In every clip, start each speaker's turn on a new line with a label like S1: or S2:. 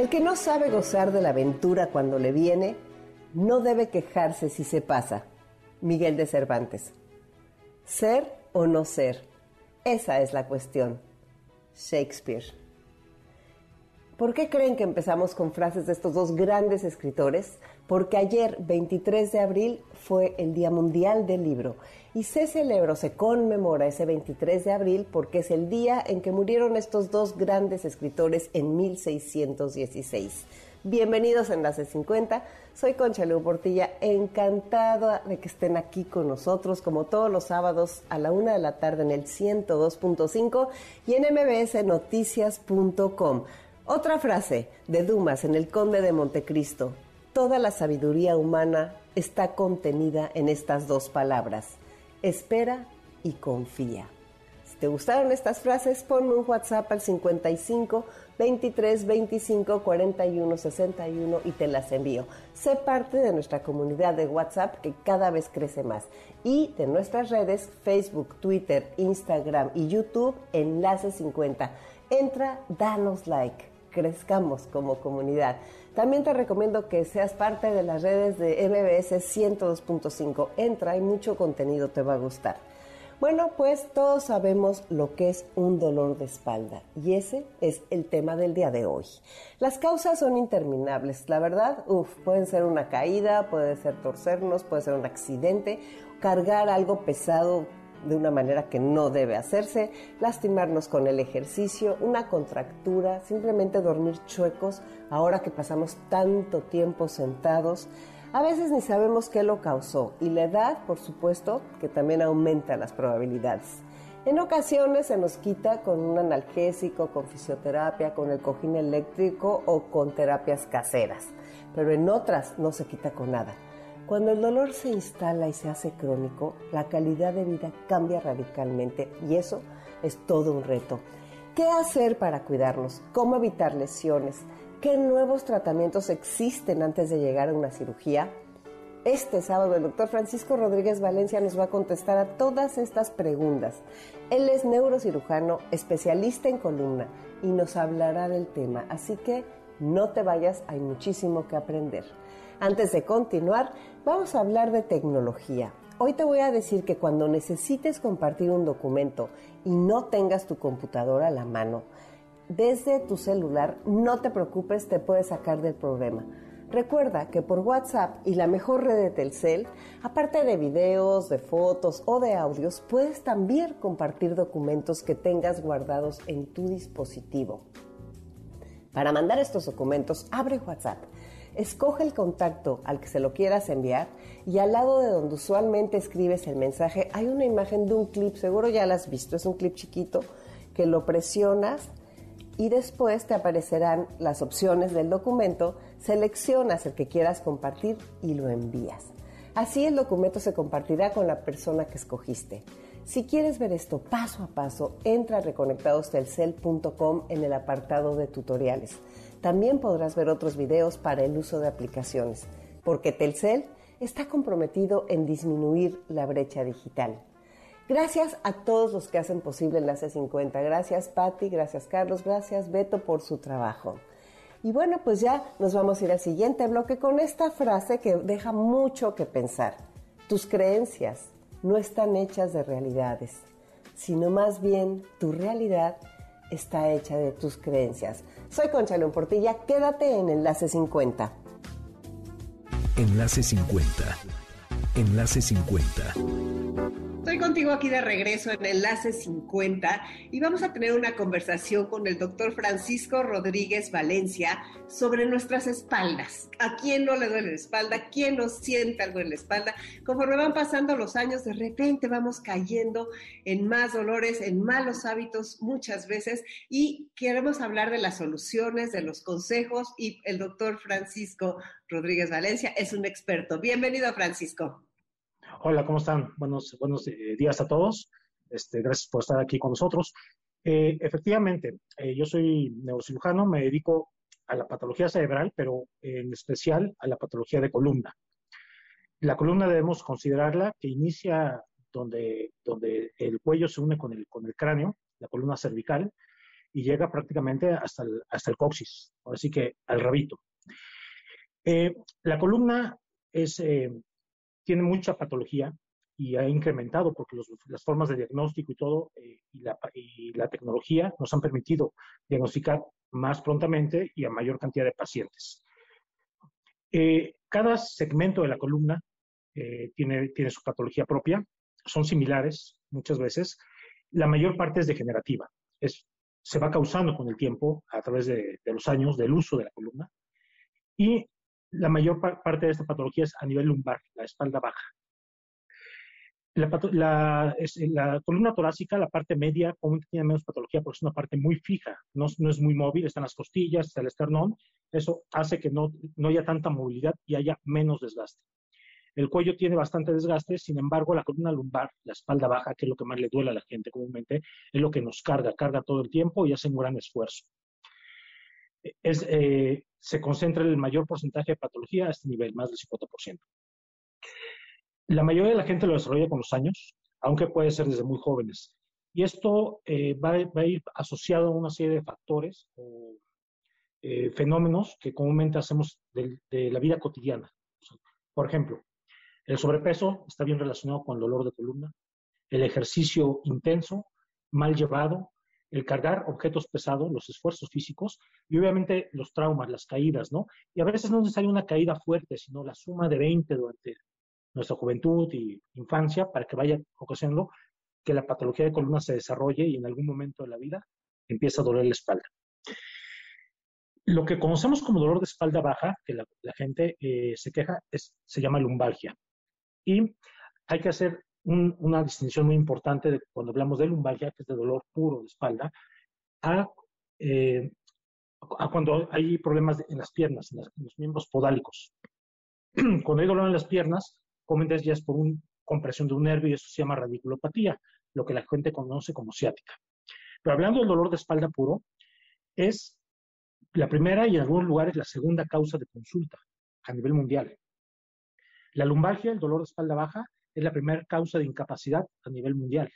S1: El que no sabe gozar de la aventura cuando le viene, no debe quejarse si se pasa. Miguel de Cervantes. Ser o no ser, esa es la cuestión. Shakespeare. ¿Por qué creen que empezamos con frases de estos dos grandes escritores porque ayer, 23 de abril, fue el Día Mundial del Libro y se celebra, se conmemora ese 23 de abril porque es el día en que murieron estos dos grandes escritores en 1616. Bienvenidos a Enlace 50, soy Concha Leo Portilla, encantada de que estén aquí con nosotros como todos los sábados a la una de la tarde en el 102.5 y en mbsnoticias.com. Otra frase de Dumas en El Conde de Montecristo, Toda la sabiduría humana está contenida en estas dos palabras, espera y confía. Si te gustaron estas frases, ponme un WhatsApp al 55 23 25 41 61 y te las envío. Sé parte de nuestra comunidad de WhatsApp que cada vez crece más y de nuestras redes Facebook, Twitter, Instagram y YouTube, enlace 50. Entra, danos like crezcamos como comunidad. También te recomiendo que seas parte de las redes de MBS 102.5. Entra, hay mucho contenido, te va a gustar. Bueno, pues todos sabemos lo que es un dolor de espalda y ese es el tema del día de hoy. Las causas son interminables, la verdad, uff, pueden ser una caída, puede ser torcernos, puede ser un accidente, cargar algo pesado de una manera que no debe hacerse, lastimarnos con el ejercicio, una contractura, simplemente dormir chuecos ahora que pasamos tanto tiempo sentados. A veces ni sabemos qué lo causó y la edad, por supuesto, que también aumenta las probabilidades. En ocasiones se nos quita con un analgésico, con fisioterapia, con el cojín eléctrico o con terapias caseras, pero en otras no se quita con nada. Cuando el dolor se instala y se hace crónico, la calidad de vida cambia radicalmente y eso es todo un reto. ¿Qué hacer para cuidarnos? ¿Cómo evitar lesiones? ¿Qué nuevos tratamientos existen antes de llegar a una cirugía? Este sábado el doctor Francisco Rodríguez Valencia nos va a contestar a todas estas preguntas. Él es neurocirujano, especialista en columna y nos hablará del tema, así que no te vayas, hay muchísimo que aprender. Antes de continuar, Vamos a hablar de tecnología. Hoy te voy a decir que cuando necesites compartir un documento y no tengas tu computadora a la mano, desde tu celular, no te preocupes, te puedes sacar del problema. Recuerda que por WhatsApp y la mejor red de Telcel, aparte de videos, de fotos o de audios, puedes también compartir documentos que tengas guardados en tu dispositivo. Para mandar estos documentos, abre WhatsApp Escoge el contacto al que se lo quieras enviar y al lado de donde usualmente escribes el mensaje hay una imagen de un clip, seguro ya la has visto, es un clip chiquito que lo presionas y después te aparecerán las opciones del documento, seleccionas el que quieras compartir y lo envías. Así el documento se compartirá con la persona que escogiste. Si quieres ver esto paso a paso, entra a reconectadostelcel.com en el apartado de tutoriales. También podrás ver otros videos para el uso de aplicaciones, porque Telcel está comprometido en disminuir la brecha digital. Gracias a todos los que hacen posible Enlace 50. Gracias Patti, gracias Carlos, gracias Beto por su trabajo. Y bueno, pues ya nos vamos a ir al siguiente bloque con esta frase que deja mucho que pensar. Tus creencias no están hechas de realidades, sino más bien tu realidad está hecha de tus creencias. Soy Concha León Portilla, quédate en Enlace 50.
S2: Enlace 50. Enlace 50. Estoy contigo aquí de regreso en Enlace 50 y vamos a tener una conversación con el doctor Francisco Rodríguez Valencia sobre nuestras espaldas. ¿A quién no le duele la espalda? ¿Quién no siente algo en la espalda? Conforme van pasando los años, de repente vamos cayendo en más dolores, en malos hábitos muchas veces y queremos hablar de las soluciones, de los consejos y el doctor Francisco Rodríguez Valencia es un experto. Bienvenido, Francisco. Hola, ¿cómo están?
S3: Buenos, buenos eh, días a todos. Este, gracias por estar aquí con nosotros. Eh, efectivamente, eh, yo soy neurocirujano, me dedico a la patología cerebral, pero en especial a la patología de columna. La columna debemos considerarla que inicia donde, donde el cuello se une con el, con el cráneo, la columna cervical, y llega prácticamente hasta el, hasta el coxis, así que al rabito. la columna es, tiene mucha patología y ha incrementado porque las formas de diagnóstico y todo eh, y, la, tecnología nos han permitido diagnosticar más prontamente y a mayor cantidad de pacientes. Eh, cada segmento de la columna eh, tiene, tiene su patología propia, son similares muchas veces. La mayor parte es degenerativa, es, se va causando con el tiempo a través de, de los años del uso de la columna. Y la mayor parte de esta patología es a nivel lumbar, la espalda baja. La, eh, columna torácica, la parte media, comúnmente tiene menos patología porque es una parte muy fija, no, no, es muy móvil, están las costillas, está el esternón, eso hace que no, no haya tanta movilidad y haya menos desgaste. El cuello tiene bastante desgaste, sin embargo, la columna lumbar, la espalda baja, que es lo que más le duele a la gente comúnmente, es lo que nos carga, carga todo el tiempo y hace un gran esfuerzo. Es, eh, se concentra el mayor porcentaje de patología a este nivel, más del 50%. La mayoría de la gente lo desarrolla con los años, aunque puede ser desde muy jóvenes. Y esto eh, va, a ir asociado a una serie de factores o eh, fenómenos que comúnmente hacemos de, de la vida cotidiana. Por ejemplo, el sobrepeso está bien relacionado con el dolor de columna, el ejercicio intenso, mal llevado, el cargar objetos pesados, los esfuerzos físicos y obviamente los traumas, las caídas, ¿no? Y a veces no es necesaria una caída fuerte, sino la suma de 20 durante nuestra juventud y infancia para que vaya ocasionando que la patología de columna se desarrolle y en algún momento de la vida empieza a doler la espalda. Lo que conocemos como dolor de espalda baja, que la, gente eh, se queja, se llama lumbalgia. Y hay que hacer una distinción muy importante de, cuando hablamos de lumbalgia, que es de dolor puro de espalda, a, eh, cuando hay problemas en las piernas, en, los miembros podálicos. cuando hay dolor en las piernas, comúnmente ya es por una compresión de un nervio y eso se llama radiculopatía, lo que la gente conoce como ciática. Pero hablando del dolor de espalda puro, es la primera y en algunos lugares la segunda causa de consulta a nivel mundial. La lumbalgia, el dolor de espalda baja, es la primera causa de incapacidad a nivel mundial.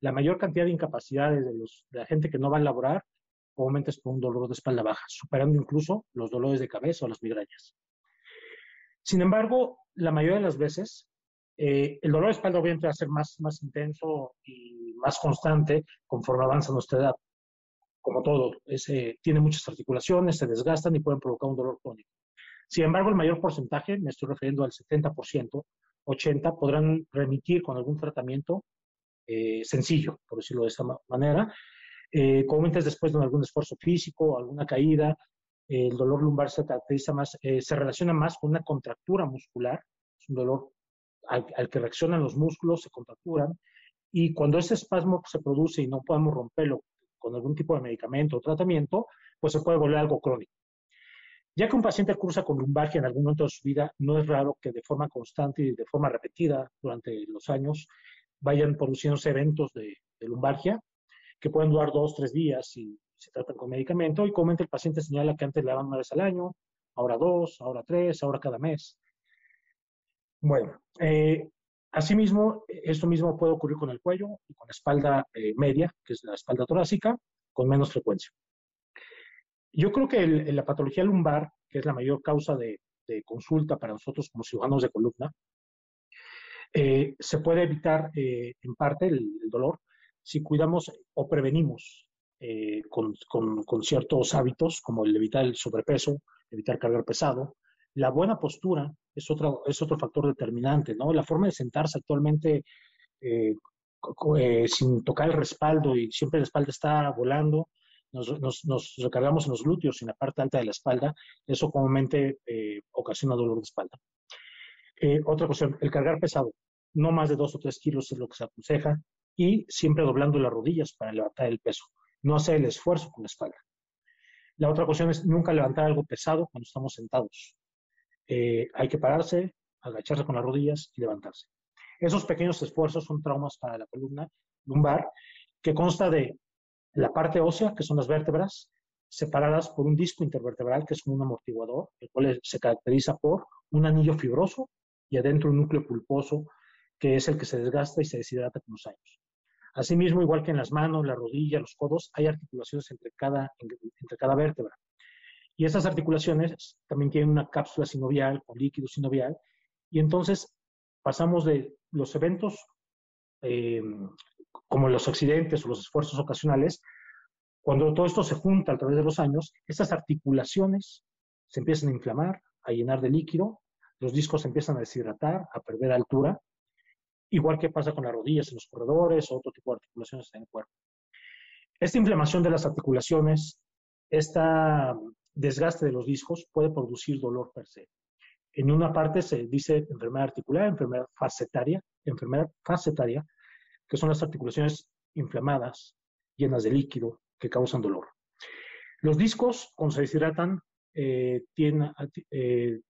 S3: La mayor cantidad de incapacidades de, los, de la gente que no va a laborar comúnmente es por un dolor de espalda baja, superando incluso los dolores de cabeza o las migrañas. Sin embargo, la mayoría de las veces, eh, el dolor de espalda obviamente va a ser más, más intenso y más constante conforme avanza nuestra edad. Como todo, ese tiene muchas articulaciones, se desgastan y pueden provocar un dolor crónico. Sin embargo, el mayor porcentaje, me estoy refiriendo al 70%, 80 podrán remitir con algún tratamiento eh, sencillo, por decirlo de esta manera, eh, después de algún esfuerzo físico, alguna caída, el dolor lumbar se caracteriza más, eh, se relaciona más con una contractura muscular, es un dolor al, al que reaccionan los músculos, se contracturan, y cuando ese espasmo se produce y no podemos romperlo con algún tipo de medicamento o tratamiento, pues se puede volver algo crónico. Ya que un paciente cursa con lumbargia en algún momento de su vida, no es raro que de forma constante y de forma repetida durante los años vayan produciéndose eventos de, lumbargia lumbalgia que pueden durar dos, tres días y se tratan con medicamento. Y comúnmente el paciente señala que antes le daban una vez al año, ahora dos, ahora tres, ahora cada mes. Bueno, eh, asimismo, esto mismo puede ocurrir con el cuello y con la espalda eh, media, que es la espalda torácica, con menos frecuencia. Yo creo que la patología lumbar, que es la mayor causa de, consulta para nosotros como ciudadanos de columna, eh, se puede evitar eh, en parte el, dolor si cuidamos o prevenimos eh, con, ciertos hábitos como el evitar el sobrepeso, evitar cargar pesado. La buena postura es otro, es otro factor determinante, ¿no? La forma de sentarse actualmente sin tocar el respaldo y siempre la espalda está volando, nos, recargamos en los glúteos y en la parte alta de la espalda, eso comúnmente eh, ocasiona dolor de espalda. Eh, otra cuestión, el cargar pesado, no más de dos o tres kilos es lo que se aconseja y siempre doblando las rodillas para levantar el peso, no hacer el esfuerzo con la espalda. La otra cuestión es nunca levantar algo pesado cuando estamos sentados. Eh, hay que pararse, agacharse con las rodillas y levantarse. Esos pequeños esfuerzos son traumas para la columna lumbar que consta de la parte ósea, que son las vértebras, separadas por un disco intervertebral que es un amortiguador, el cual se caracteriza por un anillo fibroso y adentro un núcleo pulposo, que es el que se desgasta y se deshidrata con los años. Asimismo, igual que en las manos, la rodilla, los codos, hay articulaciones entre cada, entre cada vértebra. Y esas articulaciones también tienen una cápsula sinovial o líquido sinovial. Y entonces pasamos de los eventos eh, como los accidentes o los esfuerzos ocasionales, cuando todo esto se junta a través de los años, estas articulaciones se empiezan a inflamar, a llenar de líquido, los discos se empiezan a deshidratar, a perder altura, igual que pasa con las rodillas en los corredores o otro tipo de articulaciones en el cuerpo. Esta inflamación de las articulaciones, este desgaste de los discos puede producir dolor per se. En una parte se dice enfermedad articular, enfermedad facetaria, enfermedad facetaria, que son las articulaciones inflamadas, llenas de líquido, que causan dolor. Los discos, cuando se deshidratan, eh, eh,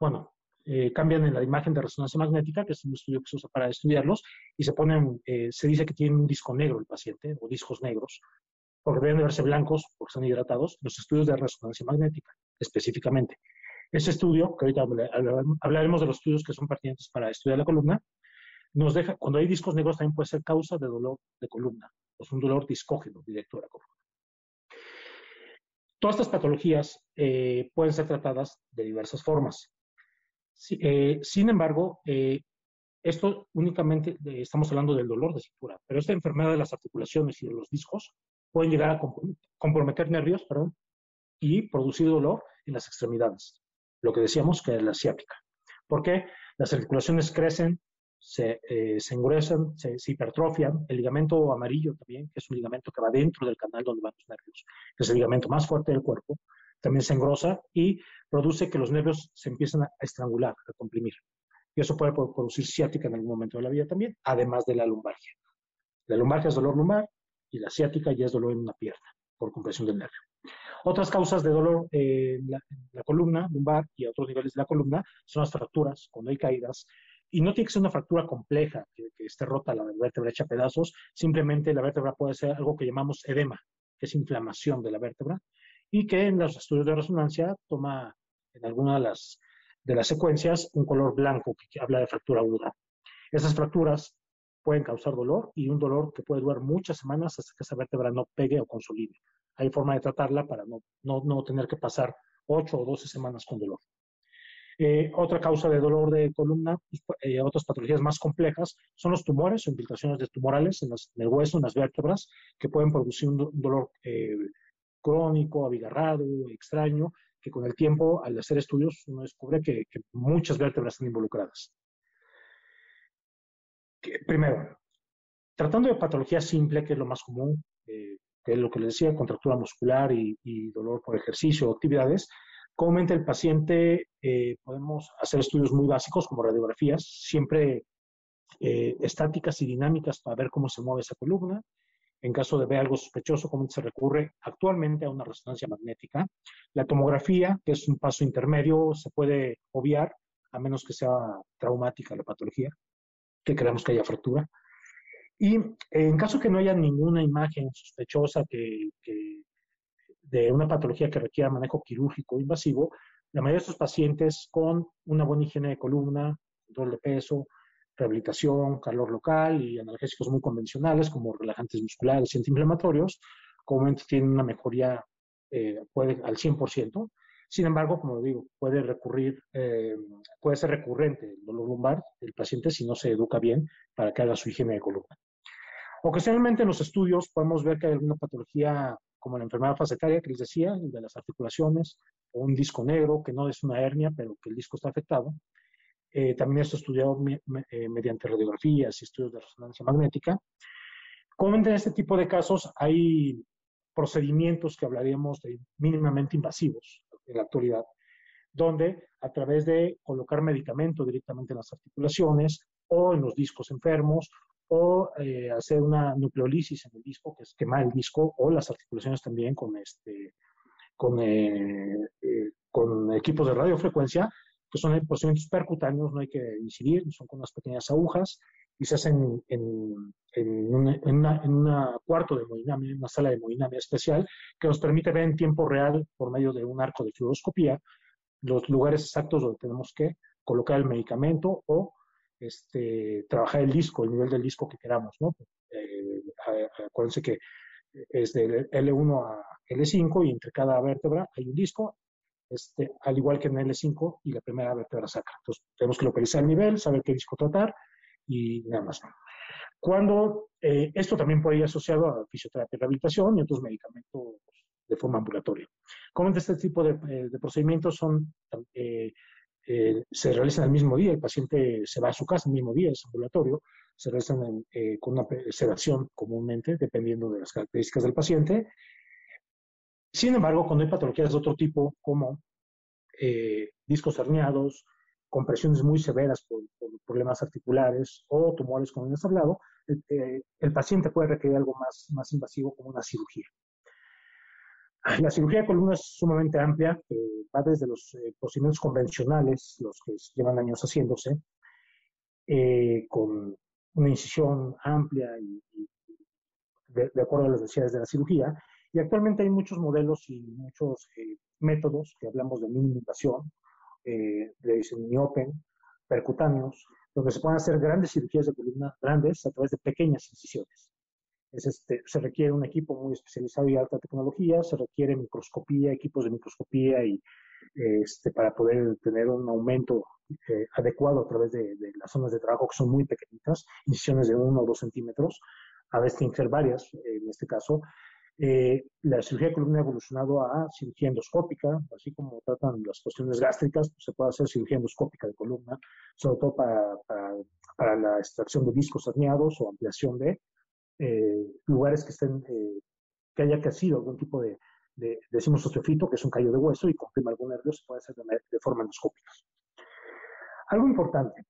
S3: bueno, eh, cambian en la imagen de resonancia magnética, que es un estudio que se usa para estudiarlos, y se ponen, se dice que tienen un disco negro el paciente, o discos negros, porque deben de verse blancos, porque están hidratados, los estudios de resonancia magnética, específicamente. Ese estudio, que ahorita hablaremos de los estudios que son pertinentes para estudiar la columna, deja, cuando hay discos negros también puede ser causa de dolor de columna, o es un dolor discógeno directo a la columna. Todas estas patologías eh, pueden ser tratadas de diversas formas. Eh, sin embargo, eh, esto únicamente estamos hablando del dolor de cintura, pero esta enfermedad de las articulaciones y de los discos pueden llegar a comprometer nervios y producir dolor en las extremidades, lo que decíamos que es la ciática. ¿Por qué? Las articulaciones crecen, se, eh, se se, hipertrofian. El ligamento amarillo también, que es un ligamento que va dentro del canal donde van los nervios, es el ligamento más fuerte del cuerpo, también se engrosa y produce que los nervios se empiezan a estrangular, a comprimir. Y eso puede producir ciática en algún momento de la vida también, además de la lumbargia. La lumbargia es dolor lumbar y la ciática ya es dolor en una pierna por compresión del nervio. Otras causas de dolor eh, en la, la, columna lumbar y a otros niveles de la columna son las fracturas, cuando hay caídas, y no tiene que ser una fractura compleja, que, esté rota la vértebra hecha pedazos, simplemente la vértebra puede ser algo que llamamos edema, que es inflamación de la vértebra, y que en los estudios de resonancia toma en alguna de las, secuencias un color blanco que habla de fractura aguda. Esas fracturas pueden causar dolor y un dolor que puede durar muchas semanas hasta que esa vértebra no pegue o consolide. Hay forma de tratarla para no, no, no tener que pasar 8 o 12 semanas con dolor. Eh, otra causa de dolor de columna y pues, eh, otras patologías más complejas son los tumores o infiltraciones de tumorales en, el hueso, en las vértebras, que pueden producir un, dolor eh, crónico, abigarrado, extraño, que con el tiempo, al hacer estudios, uno descubre que, muchas vértebras están involucradas. primero, tratando de patología simple, que es lo más común, que es lo que les decía, contractura muscular y dolor por ejercicio o actividades, Comúnmente el paciente eh, podemos hacer estudios muy básicos como radiografías, siempre eh, estáticas y dinámicas para ver cómo se mueve esa columna. En caso de ver algo sospechoso, comúnmente se recurre actualmente a una resonancia magnética. La tomografía, que es un paso intermedio, se puede obviar a menos que sea traumática la patología, que creamos que haya fractura. Y en caso que no haya ninguna imagen sospechosa que de una patología que requiera manejo quirúrgico invasivo, la mayoría de estos pacientes con una buena higiene de columna, control de peso, rehabilitación, calor local y analgésicos muy convencionales como relajantes musculares y antiinflamatorios, comúnmente tienen una mejoría eh, puede, al 100%. Sin embargo, como digo, puede recurrir, eh, puede ser recurrente el dolor lumbar del paciente si no se educa bien para que haga su higiene de columna. Ocasionalmente en los estudios podemos ver que hay alguna patología como la enfermedad facetaria que les decía, de las articulaciones, o un disco negro, que no es una hernia, pero que el disco está afectado. Eh, también esto estudiado eh, mediante radiografías y estudios de resonancia magnética. Comúnmente en este tipo de casos hay procedimientos que hablaríamos de mínimamente invasivos en la actualidad, donde a través de colocar medicamento directamente en las articulaciones o en los discos enfermos o eh, hacer una nucleolisis en el disco, que es quemar el disco, o las articulaciones también con, este, con, eh, eh, con equipos de radiofrecuencia, que son procedimientos percutáneos, no hay que incidir, son con unas pequeñas agujas y se hacen en, en, una, en una cuarto de hemodinamia, una sala de hemodinamia especial, que nos permite ver en tiempo real, por medio de un arco de fluoroscopía, los lugares exactos donde tenemos que colocar el medicamento o este, trabajar el disco, el nivel del disco que queramos, ¿no? Eh, acuérdense que es del L1 a L5 y entre cada vértebra hay un disco, este, al igual que en L5 y la primera vértebra sacra. Entonces, tenemos que localizar el nivel, saber qué disco tratar y nada más. Cuando eh, esto también puede ir asociado a fisioterapia rehabilitación y otros medicamentos de forma ambulatoria. Comúnmente este tipo de, eh, procedimientos son eh, eh, se realizan el mismo día, el paciente se va a su casa el mismo día, es ambulatorio, se realizan eh, con una sedación comúnmente, dependiendo de las características del paciente. Sin embargo, cuando hay patologías de otro tipo, como eh, discos herniados, compresiones muy severas por, problemas articulares o tumores, como hemos hablado, el, el paciente puede requerir algo más, más invasivo como una cirugía. La cirugía de columna es sumamente amplia, eh, va desde los eh, procedimientos convencionales, los que llevan años haciéndose, eh, con una incisión amplia y, de, acuerdo a las necesidades de la cirugía. Y actualmente hay muchos modelos y muchos métodos, que hablamos de mini invasión, de open, percutáneos, donde se pueden hacer grandes cirugías de columna, grandes, a través de pequeñas incisiones este, se requiere un equipo muy especializado y alta tecnología, se requiere microscopía, equipos de microscopía y este, para poder tener un aumento eh, adecuado a través de, las zonas de trabajo que son muy pequeñitas, incisiones de uno o dos centímetros, a veces tienen que ser varias en este caso. Eh, la cirugía de columna ha evolucionado a cirugía endoscópica, así como tratan las cuestiones gástricas, pues, se puede hacer cirugía endoscópica de columna, sobre todo para, la extracción de discos herniados o ampliación de, eh, lugares que estén, eh, que haya crecido algún tipo de, de, decimos osteofito, que es un callo de hueso, y comprime algún nervio, se puede hacer de, forma endoscópica. Algo importante,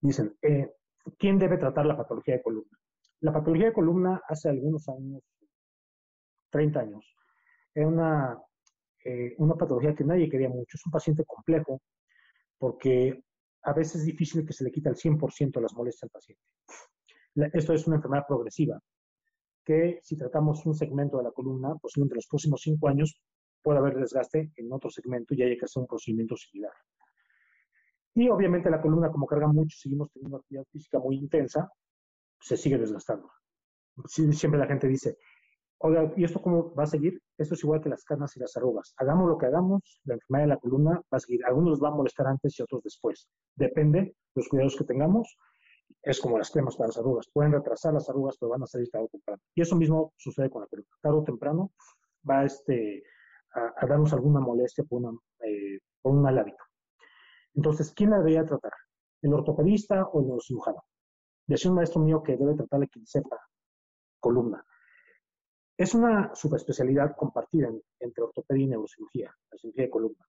S3: dicen, eh, ¿quién debe tratar la patología de columna? La patología de columna hace algunos años, 30 años, es una, una patología que nadie quería mucho. Es un paciente complejo porque a veces es difícil que se le quite el 100% de las molestias al paciente. Esto es una enfermedad progresiva, que si tratamos un segmento de la columna, posiblemente pues en los próximos cinco años puede haber desgaste en otro segmento y hay que hacer un procedimiento similar. Y obviamente la columna, como carga mucho, seguimos teniendo actividad física muy intensa, se sigue desgastando. Siempre la gente dice, oiga, ¿y esto cómo va a seguir? Esto es igual que las canas y las arrugas. Hagamos lo que hagamos, la enfermedad de la columna va a seguir. Algunos van a molestar antes y otros después. Depende de los cuidados que tengamos es como las cremas para las arrugas. Pueden retrasar las arrugas, pero van a salir tarde o temprano. Y eso mismo sucede con la peluca. Tarde o temprano va este, a, darnos alguna molestia eh, por, un mal hábito. Entonces, ¿quién la debería tratar? ¿El ortopedista o el neurocirujano? Decía un maestro mío que debe tratar la quien columna. Es una subespecialidad compartida entre ortopedia y neurocirugía, la cirugía de columna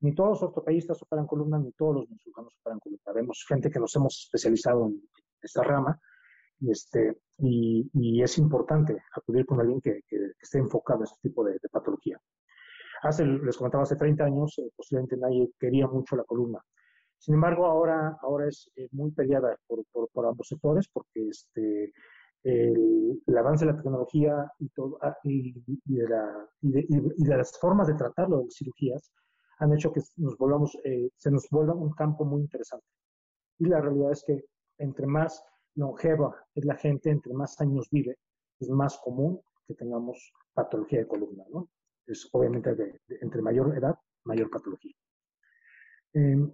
S3: ni todos los ortopedistas operan columna, ni todos los musulmanos operan columna. Vemos gente que nos hemos especializado en esta rama este, y, y es importante acudir con alguien que, que, esté enfocado en este tipo de, patología. Hace, les comentaba, hace 30 años, eh, posiblemente nadie quería mucho la columna. Sin embargo, ahora, ahora es eh, muy peleada por, por, ambos sectores porque este, el, avance de la tecnología y, todo, ah, y, de la, y, de las formas de tratarlo en cirugías han hecho que nos volvamos, eh, se nos vuelva un campo muy interesante. Y la realidad es que entre más longeva es la gente, entre más años vive, es más común que tengamos patología de columna, ¿no? Es obviamente entre mayor edad, mayor patología. Em,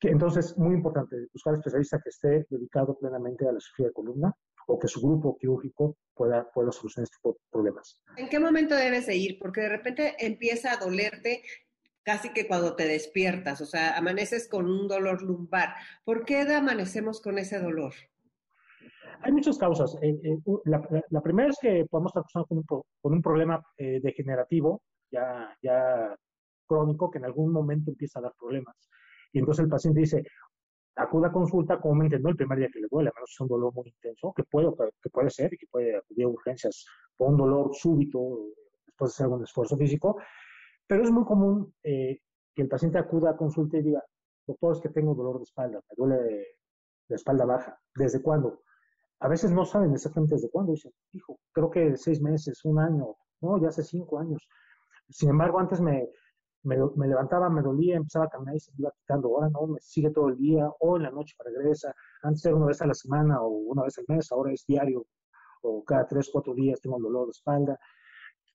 S3: que, entonces, muy importante, buscar especialista que esté dedicado plenamente a la cirugía de columna o que su grupo quirúrgico pueda, pueda solucionar estos problemas. ¿En qué momento debes seguir? Porque de repente empieza a dolerte
S2: casi que cuando te despiertas, o sea, amaneces con un dolor lumbar. ¿Por qué amanecemos con ese dolor?
S3: Hay muchas causas. Eh, eh, la, primera es que podemos estar con un, problema eh, degenerativo, ya, ya crónico, que en algún momento empieza a dar problemas. Y entonces el paciente dice, acuda a consulta comúnmente, no el primer día que le duele, a menos que sea un dolor muy intenso, que puede, que puede ser, que puede acudir a urgencias, por un dolor súbito después de hacer algún esfuerzo físico, pero es muy común eh, que el paciente acuda a consulta y diga, doctor, es que tengo dolor de espalda, me duele la espalda baja. ¿Desde cuándo? A veces no saben exactamente desde cuándo. Dicen, hijo, creo que seis meses, un año, no, ya hace cinco años. Sin embargo, antes me, levantaba, me dolía, empezaba a caminar y se iba quitando. Ahora no, me sigue todo el día, o en la noche regresa. Antes era una vez a la semana o una vez al mes, ahora es diario o cada tres, cuatro días tengo dolor de espalda.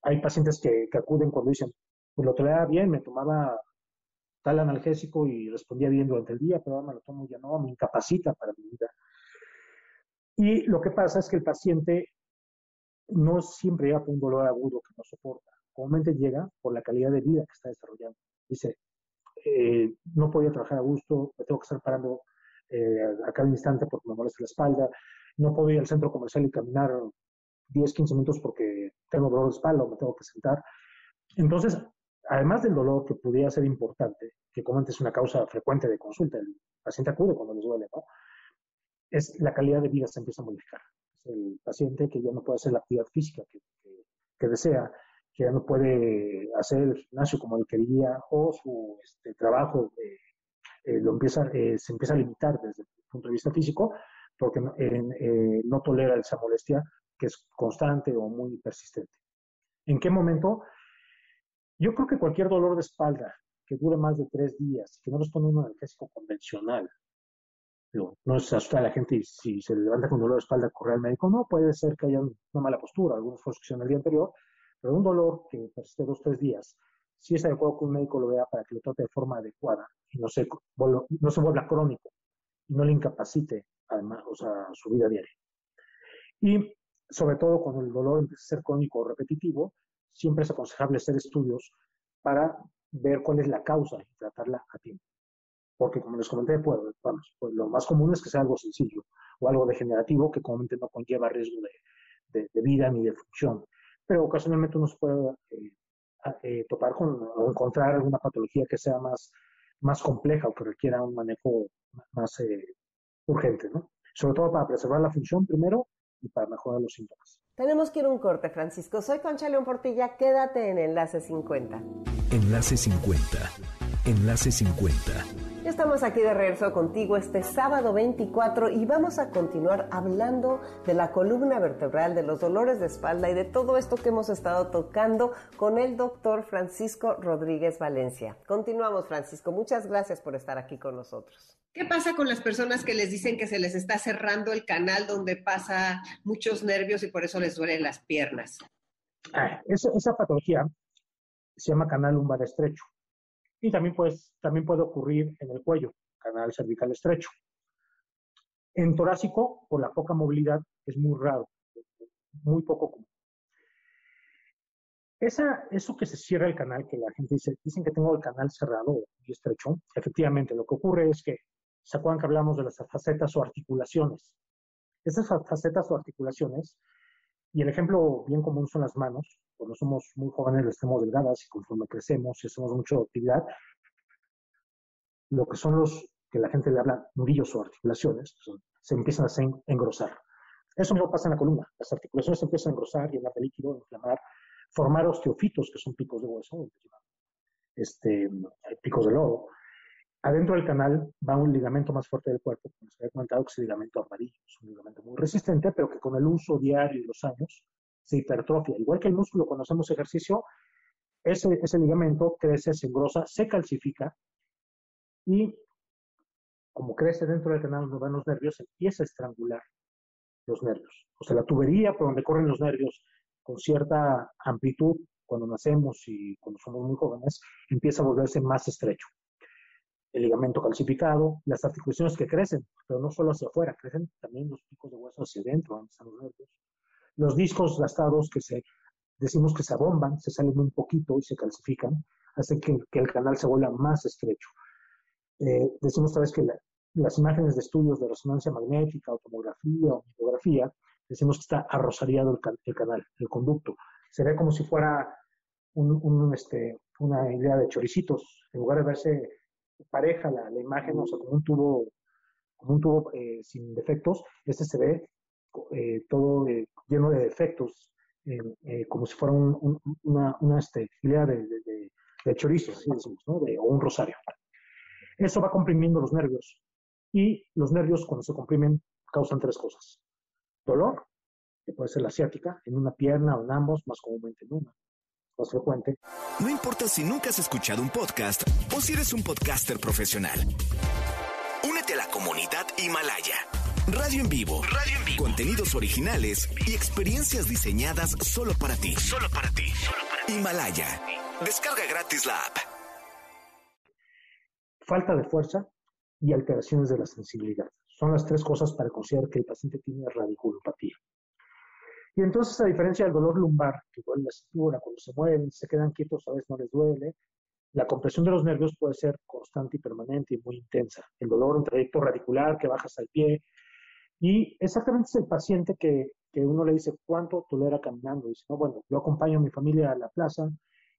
S3: Hay pacientes que acuden cuando dicen, pues lo traía bien, me tomaba tal analgésico y respondía bien durante el día, pero ahora me lo tomo ya no, me incapacita para mi vida. Y lo que pasa es que el paciente no siempre llega con un dolor agudo que no soporta, comúnmente llega por la calidad de vida que está desarrollando. Dice, eh, no podía trabajar a gusto, me tengo que estar parando eh, a cada instante porque me molesta la espalda, no puedo ir al centro comercial y caminar 10, 15 minutos porque tengo dolor de espalda o me tengo que sentar. Entonces, además del dolor que pudiera ser importante, que como antes es una causa frecuente de consulta, el paciente acude cuando les duele, ¿no? es la calidad de vida se empieza a modificar. el paciente que ya no puede hacer la actividad física que, desea, que ya no puede hacer el gimnasio como él quería o su este, trabajo eh, eh, lo empieza, eh, se empieza a limitar desde el punto de vista físico porque no tolera esa molestia que es constante o muy persistente. ¿En qué momento? Yo creo que cualquier dolor de espalda que dure más de tres días, que no responda a un analgésico convencional, no es asusta a la gente y si se levanta con dolor de espalda, corre al médico. No, puede ser que haya una mala postura, alguna función el día anterior, pero un dolor que persiste dos o tres días, si es adecuado que un médico lo vea para que lo trate de forma adecuada y no se, no se vuelva crónico y no le incapacite además, o sea, su vida diaria. Y sobre todo cuando el dolor empieza a ser crónico o repetitivo, siempre es aconsejable hacer estudios para ver cuál es la causa y tratarla a tiempo. Porque como les comenté, pues, vamos, pues lo más común es que sea algo sencillo o algo degenerativo que comúnmente no conlleva riesgo de, vida ni de función. Pero ocasionalmente uno se puede eh, eh, topar con o encontrar alguna patología que sea más, más compleja o que requiera un manejo más eh, urgente, Sobre todo para preservar la función primero y para mejorar los síntomas. Tenemos que ir a un corte,
S2: Francisco. Soy Concha León Portilla. Quédate en Enlace 50. Enlace
S1: 50 Enlace 50. estamos aquí de regreso contigo este sábado 24 y vamos a continuar hablando de la columna vertebral, de los dolores de espalda y de todo esto que hemos estado tocando con el doctor Francisco Rodríguez Valencia. Continuamos, Francisco. Muchas gracias por estar aquí con nosotros. ¿Qué pasa con
S2: las personas que les dicen que se les está cerrando el canal donde pasa muchos nervios y por eso les duelen las piernas? Ah, esa patología se llama canal lumbar estrecho y también,
S3: pues, también puede ocurrir en el cuello, canal cervical estrecho. En torácico, por la poca movilidad, es muy raro, muy poco común. Esa, eso que se cierra el canal, que la gente dice, dicen que tengo el canal cerrado y estrecho, efectivamente, lo que ocurre es que, ¿se acuerdan que hablamos de las facetas o articulaciones? Esas facetas o articulaciones, y el ejemplo bien común son las manos, cuando somos muy jóvenes lo estemos delgadas y conforme crecemos y hacemos mucha actividad, lo que son los que la gente le habla nudillos o articulaciones, se empiezan a engrosar. Eso mismo pasa en la columna. Las articulaciones se empiezan a engrosar, y llenar de líquido, inflamar, formar osteofitos, que son picos de hueso, este, picos de lodo. Adentro del canal va un ligamento más fuerte del cuerpo, como les había comentado, que es el ligamento amarillo. Es un ligamento muy resistente, pero que con el uso diario y los años se hipertrofia. Igual que el músculo cuando hacemos ejercicio, ese, ese ligamento crece, se engrosa, se calcifica y como crece dentro del canal donde van los nervios, empieza a estrangular los nervios. O sea, la tubería por donde corren los nervios con cierta amplitud cuando nacemos y cuando somos muy jóvenes, empieza a volverse más estrecho. El ligamento calcificado, las articulaciones que crecen, pero no solo hacia afuera, crecen también los picos de hueso hacia adentro, donde están los nervios. Los discos gastados que se, decimos que se abomban, se salen un poquito y se calcifican, hacen que, el canal se vuelva más estrecho. Eh, decimos otra vez que las imágenes de estudios de resonancia magnética, o tomografía o micrografía, decimos que está arrosariado el, canal, el conducto. Se ve como si fuera este, una idea de choricitos, en lugar de verse pareja la, imagen, o sea, como un tubo, como un tubo eh, sin defectos, este se ve eh, todo de lleno de defectos, eh, eh, como si fuera una, una este, de, de, de, de, o un rosario. Eso va comprimiendo los nervios y los nervios cuando se comprimen causan tres cosas. Dolor, que puede ser la ciática, en una pierna o en ambos, más comúnmente en una. Más frecuente.
S4: No importa si nunca has escuchado un podcast o si eres un podcaster profesional. Únete a la comunidad Himalaya. Radio en vivo. Radio en Contenidos originales y experiencias diseñadas solo para ti. Solo para ti. Himalaya. Descarga gratis la app. Falta de fuerza y alteraciones de la sensibilidad. Son las tres cosas para considerar que el paciente tiene radiculopatía. Y entonces, a diferencia del dolor lumbar, que duele la cintura, cuando se mueven, se quedan quietos, a veces no les duele, la compresión de los nervios puede ser constante y permanente y muy intensa. El dolor un trayecto radicular que bajas al pie, y exactamente es el paciente que, que uno le dice cuánto tolera caminando. Dice, no, bueno, yo acompaño a mi familia a la plaza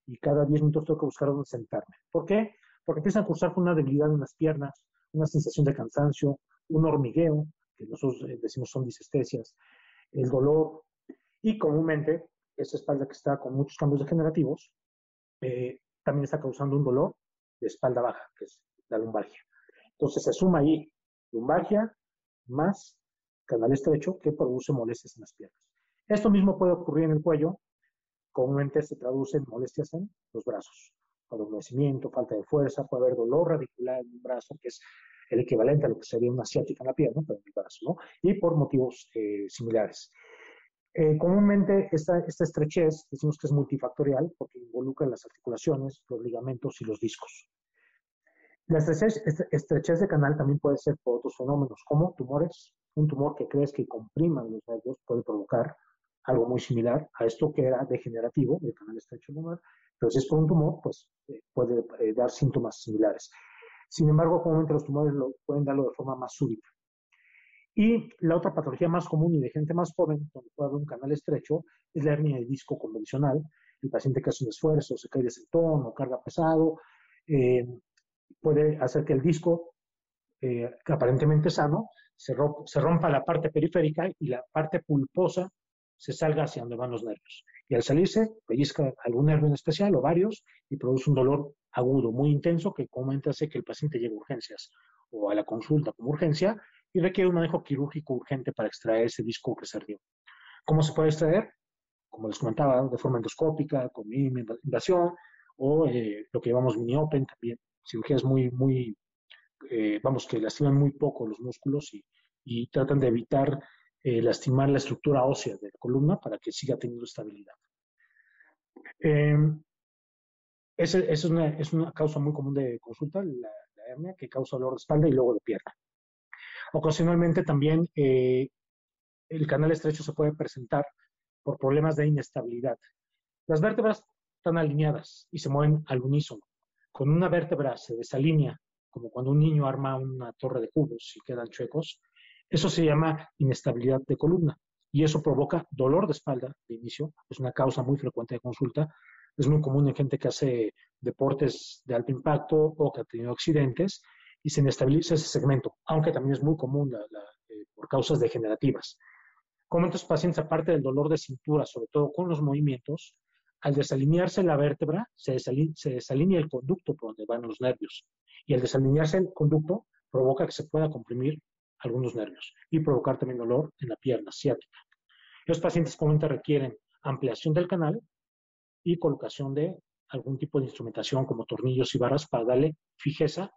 S4: y cada 10 minutos tengo que buscar dónde sentarme. ¿Por qué? Porque empiezan a cursar con una debilidad en las piernas, una sensación de cansancio, un hormigueo, que nosotros eh, decimos son disestesias, el dolor y comúnmente esa espalda que está con muchos cambios degenerativos eh, también está causando un dolor de espalda baja, que es la lumbalgia. Entonces se suma ahí lumbalgia más canal estrecho que produce molestias en las piernas. Esto mismo puede ocurrir en el cuello, comúnmente se traduce en molestias en los brazos, adormecimiento, falta de fuerza, puede haber dolor radicular en el brazo, que es el equivalente a lo que sería una ciática en la pierna, pero en el brazo, ¿no? Y por motivos eh, similares. Eh, comúnmente esta, esta, estrechez decimos que es multifactorial porque involucra las articulaciones, los ligamentos y los discos. La estrechez, estrechez de canal también puede ser por otros fenómenos como tumores, un tumor que crees que comprima los nervios puede provocar algo muy similar a esto que era degenerativo, el canal estrecho lumbar pero si es por un tumor, pues eh, puede eh, dar síntomas similares. Sin embargo, comúnmente los tumores lo pueden darlo de forma más súbita. Y la otra patología más común y de gente más joven, donde puede haber un canal estrecho, es la hernia de disco convencional. El paciente que hace un esfuerzo, se cae de sentón o carga pesado, eh, puede hacer que el disco eh, aparentemente sano, se, se, rompa la parte periférica y la parte pulposa se salga hacia donde van los nervios. Y al salirse, pellizca algún nervio en especial o varios y produce un dolor agudo, muy intenso, que comúnmente hace que el paciente llegue a urgencias o a la consulta como urgencia y requiere un manejo quirúrgico urgente para extraer ese disco que se ardió. ¿Cómo se puede extraer? Como les comentaba, de forma endoscópica, con invasión o eh, lo que llamamos mini-open también, es muy, muy eh, vamos, que lastiman muy poco los músculos y, tratan de evitar eh, lastimar la estructura ósea de la columna para que siga teniendo estabilidad. Em, esa, es, una, es, una, causa muy común de consulta, la, hernia, que causa dolor de espalda y luego de pierna. Ocasionalmente también eh, el canal estrecho se puede presentar por problemas de inestabilidad. Las vértebras están alineadas y se mueven al unísono. Con una vértebra se desalinea como cuando un niño arma una torre de cubos y quedan chuecos, eso se llama inestabilidad de columna y eso provoca dolor de espalda de inicio, es una causa muy frecuente de consulta, es muy común en gente que hace deportes de alto impacto o que ha tenido accidentes y se inestabiliza ese segmento, aunque también es muy común eh, por causas degenerativas. Como estos pacientes, aparte del dolor de cintura, sobre todo con los movimientos, al desalinearse la vértebra, se, desalinea el conducto por donde van los nervios. Y al desalinearse el conducto, provoca que se pueda comprimir algunos nervios y provocar también dolor en la pierna ciática. Los pacientes comúnmente requieren ampliación del canal y colocación de algún tipo de instrumentación como tornillos y barras para darle fijeza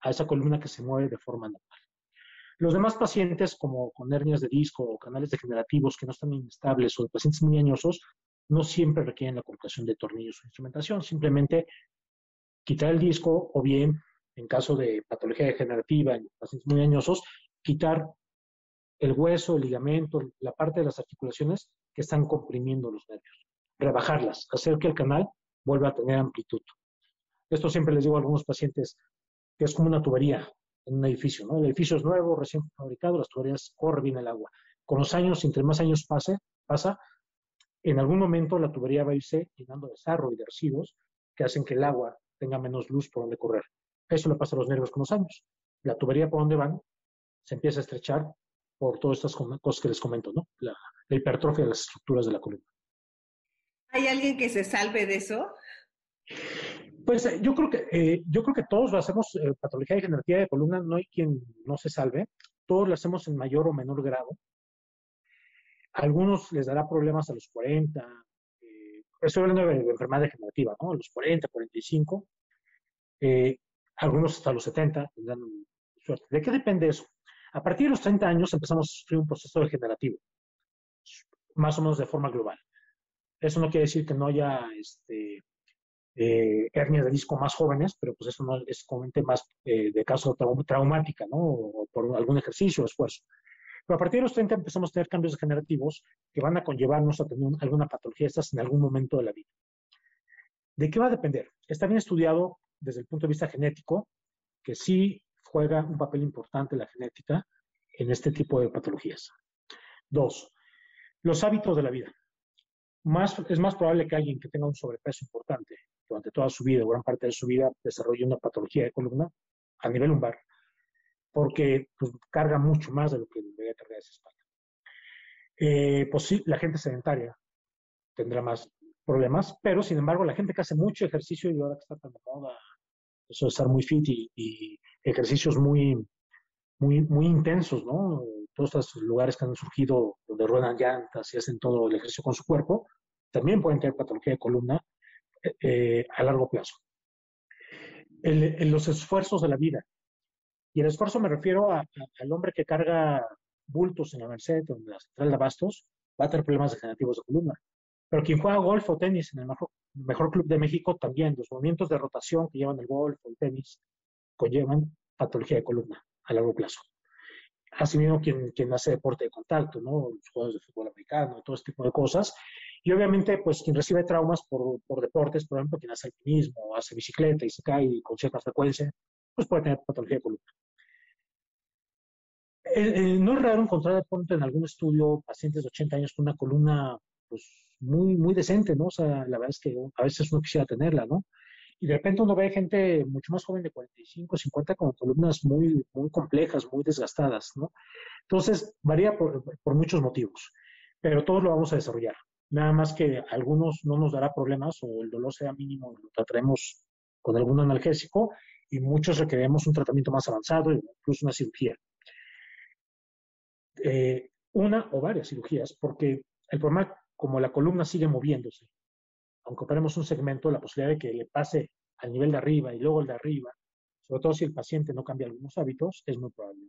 S4: a esa columna que se mueve de forma normal. Los demás pacientes, como con hernias de disco o canales degenerativos que no están inestables o pacientes muy añosos, no siempre requieren la colocación de tornillos o instrumentación, simplemente quitar el disco o bien, en caso de patología degenerativa en pacientes muy dañosos, quitar el hueso, el ligamento, la parte de las articulaciones que están comprimiendo los nervios, rebajarlas, hacer que el canal vuelva a tener amplitud. Esto siempre les digo a algunos pacientes que es como una tubería en un edificio, ¿no? El edificio es nuevo, recién fabricado, las tuberías corren bien el agua. Con los años, entre más años pase, pasa, en algún momento la tubería va a irse llenando de sarro y de residuos que hacen que el agua tenga menos luz por donde correr. Eso le pasa a los nervios con los años. La tubería por donde van se empieza a estrechar por todas estas cosas que les comento, ¿no? La, hipertrofia de las estructuras de la columna. ¿Hay alguien que se salve de eso?
S3: Pues eh, yo creo que eh, yo creo que todos lo hacemos Patología eh, patología degenerativa de columna, no hay quien no se salve. Todos lo hacemos en mayor o menor grado algunos les dará problemas a los 40, eh, estoy hablando de, enfermedad degenerativa, ¿no? A los 40, 45, eh, algunos hasta los 70 tendrán suerte. ¿De qué depende eso? A partir de los 30 años empezamos a sufrir un proceso degenerativo, más o menos de forma global. Eso no quiere decir que no haya este, eh, hernias de disco más jóvenes, pero pues eso no es comúnmente más eh, de caso traumática, ¿no? O por algún ejercicio o esfuerzo. Pero a partir de los 30 empezamos a tener cambios generativos que van a conllevarnos a tener alguna patología estas en algún momento de la vida. ¿De qué va a depender? Está bien estudiado desde el punto de vista genético, que sí juega un papel importante la genética en este tipo de patologías. Dos, los hábitos de la vida. es más probable que alguien que tenga un sobrepeso importante durante toda su vida o gran parte de su vida desarrolle una patología de columna a nivel lumbar porque pues, carga mucho más de lo que debería cargar esa espalda. Eh, pues sí, la gente sedentaria tendrá más problemas, pero sin embargo la gente que hace mucho ejercicio y ahora que está tan de moda, eso de estar muy fit y, ejercicios muy, muy, muy intensos, ¿no? Todos estos lugares que han surgido donde ruedan llantas y hacen todo el ejercicio con su cuerpo, también pueden tener patología de columna eh, eh, a largo plazo. En los esfuerzos de la vida, y el esfuerzo me refiero al hombre que carga bultos en la Merced o en la central de abastos, va a tener problemas degenerativos de columna. Pero quien juega golf o tenis en el mejor, club de México también, los movimientos de rotación que llevan el golf o el tenis conllevan patología de columna a largo plazo. Asimismo, quien, quien hace deporte de contacto, ¿no? Los jugadores de fútbol americano, todo este tipo de cosas. Y obviamente, pues quien recibe traumas por, por deportes, por ejemplo, quien hace alpinismo, hace bicicleta y se cae con cierta frecuencia, pues puede tener patología de columna. Eh, eh, no es raro encontrar de pronto en algún estudio pacientes de 80 años con una columna pues, muy, muy decente, ¿no? O sea, la verdad es que a veces uno quisiera tenerla, ¿no? Y de repente uno ve gente mucho más joven de 45, 50 con columnas muy, muy complejas, muy desgastadas, ¿no? Entonces, varía por, muchos motivos, pero todos lo vamos a desarrollar. Nada más que algunos no nos dará problemas o el dolor sea mínimo, lo trataremos con algún analgésico y muchos requeremos un tratamiento más avanzado, incluso una cirugía. Eh, una o varias cirugías, porque el problema, como la columna sigue moviéndose, aunque operemos un segmento, la posibilidad de que le pase al nivel de arriba y luego el de arriba, sobre todo si el paciente no cambia algunos hábitos, es muy probable.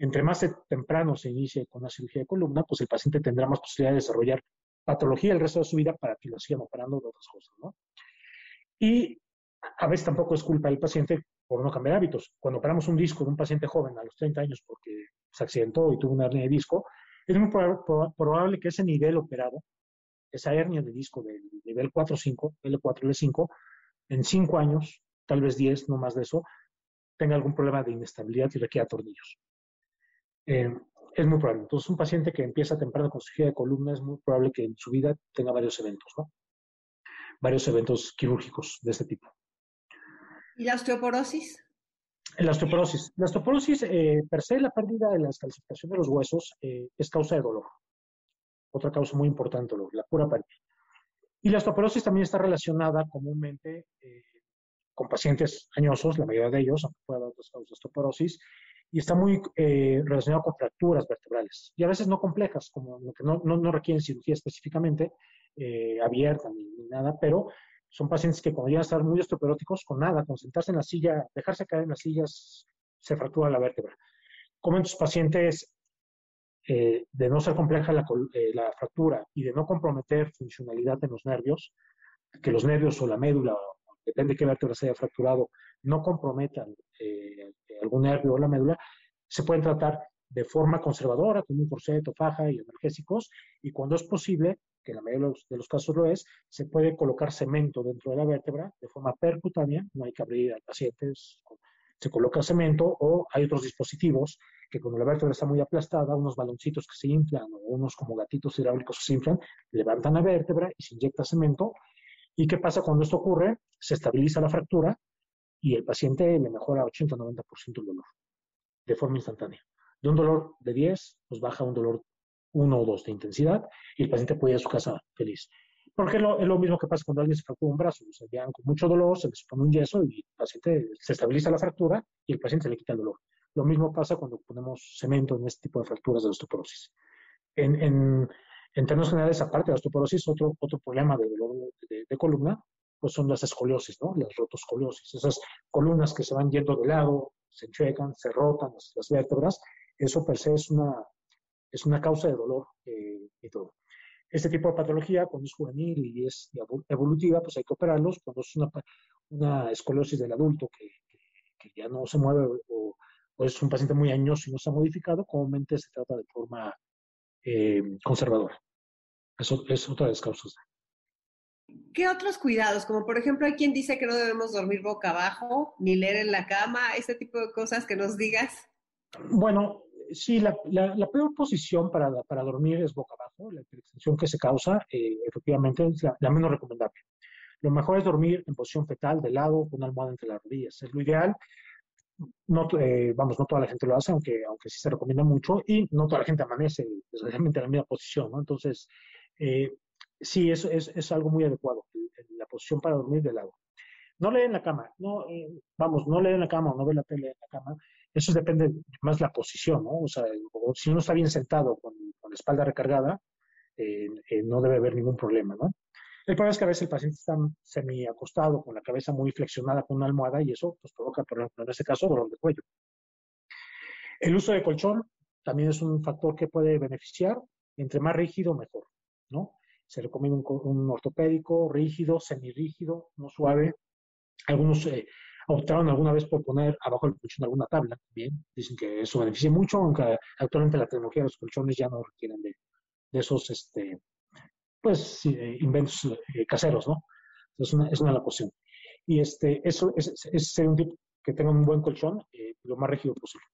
S3: Entre más eh, temprano se inicie con una cirugía de columna, pues el paciente tendrá más posibilidad de desarrollar patología el resto de su vida para que lo sigan operando de otras cosas. Y a veces tampoco es culpa del paciente por no cambiar hábitos. Cuando operamos un disco de un paciente joven a los 30 años porque se accidentó y tuvo una hernia de disco, es muy probable que ese nivel operado, esa hernia de disco del nivel 4-5, L4, L5, en 5 años, tal vez 10, no más de eso, tenga algún problema de inestabilidad y requiera tornillos. Eh, es muy probable. Entonces, un paciente que empieza temprano con cirugía de columna es muy probable que en su vida tenga varios eventos, ¿no? Varios eventos quirúrgicos de este tipo. ¿Y la
S1: osteoporosis? La osteoporosis.
S3: La eh, osteoporosis, per se, la pérdida de la calcificación de los huesos eh, es causa de dolor. Otra causa muy importante, dolor, la pura pérdida. Y la osteoporosis también está relacionada comúnmente eh, con pacientes añosos, la mayoría de ellos, aunque pueda haber otras causas de osteoporosis, y está muy relacionada relacionado con fracturas vertebrales, y a veces no complejas, como lo que no, requieren cirugía específicamente, abierta ni, nada, pero son pacientes que cuando llegan a estar muy osteoporóticos con nada, con sentarse en la silla, dejarse caer en las sillas, se fractura la vértebra. Como en tus pacientes, eh, de no ser compleja eh, la, fractura y de no comprometer funcionalidad de los nervios, que los nervios o la médula, depende qué vértebra se haya fracturado, no comprometan eh, algún nervio o la médula, se pueden tratar de forma conservadora, con un corseto, faja y analgésicos, y cuando es posible, que en la mayoría de los, casos lo es, se puede colocar cemento dentro de la vértebra de forma percutánea, no hay que abrir al paciente, se coloca cemento o hay otros dispositivos que cuando la vértebra está muy aplastada, unos baloncitos que se inflan o unos como gatitos hidráulicos que se inflan, levantan la vértebra y se inyecta cemento. ¿Y qué pasa cuando esto ocurre? Se estabiliza la fractura y el paciente le mejora 80-90% el dolor de forma instantánea. De un dolor de 10, nos pues baja un dolor uno o dos de intensidad, y el paciente puede ir a su casa feliz. Porque es lo, mismo que pasa cuando alguien se fractura un brazo, se con mucho dolor, se les pone un yeso y el paciente se estabiliza la fractura y el paciente le quita el dolor. Lo mismo pasa cuando ponemos cemento en este tipo de fracturas de osteoporosis. En, en, en términos generales, aparte de la osteoporosis, otro, otro problema de dolor de, columna pues son las escoliosis, ¿no? Las rotoscoliosis, esas columnas que se van yendo de lado, se enchuecan, se rotan las, las vértebras. Eso per se es una es una causa de dolor eh, y todo. Este tipo de patología, cuando es juvenil y es evolutiva, pues hay que operarlos. Cuando es una, una escoliosis del adulto que, que, ya no se mueve o, es un paciente muy añoso y no se ha modificado, comúnmente se trata de forma eh, conservadora. Eso es otra de las causas.
S1: ¿Qué otros cuidados? Como por ejemplo, hay quien dice que no debemos dormir boca abajo, ni leer en la cama, este tipo de cosas que nos digas.
S3: Bueno, sí, la, peor posición para, para, dormir es boca abajo. La extensión que se causa, eh, efectivamente, es la, menos recomendable. Lo mejor es dormir en posición fetal, de lado, con una almohada entre las rodillas. Es lo ideal. Eh, vamos, no toda la gente lo hace, aunque, aunque sí se recomienda mucho, y no toda la gente amanece, desgraciadamente, en la misma posición. ¿no? Entonces, eh, sí, eso es, es, algo muy adecuado, la posición para dormir de lado. No leen la cama, no, vamos, no leen la cama o no ve la tele en la cama eso depende más la posición, ¿no? O sea, si uno está bien sentado con, la espalda recargada, eh, eh, no debe haber ningún problema, ¿no? El problema es que a veces el paciente está semiacostado, con la cabeza muy flexionada con una almohada y eso pues, provoca, por ejemplo, en ese caso, dolor de cuello. El uso de colchón también es un factor que puede beneficiar. Entre más rígido, mejor, ¿no? Se recomienda un, ortopédico rígido, semirrígido, no suave. Algunos eh, optaron alguna vez por poner abajo del colchón alguna tabla bien Dicen que eso beneficia mucho, aunque actualmente la tecnología de los colchones ya no requieren de, esos este, pues, eh, inventos eh, caseros, ¿no? Entonces, una, es una la Y este, eso es, ser un tipo que tenga un buen colchón, eh, lo más rígido posible.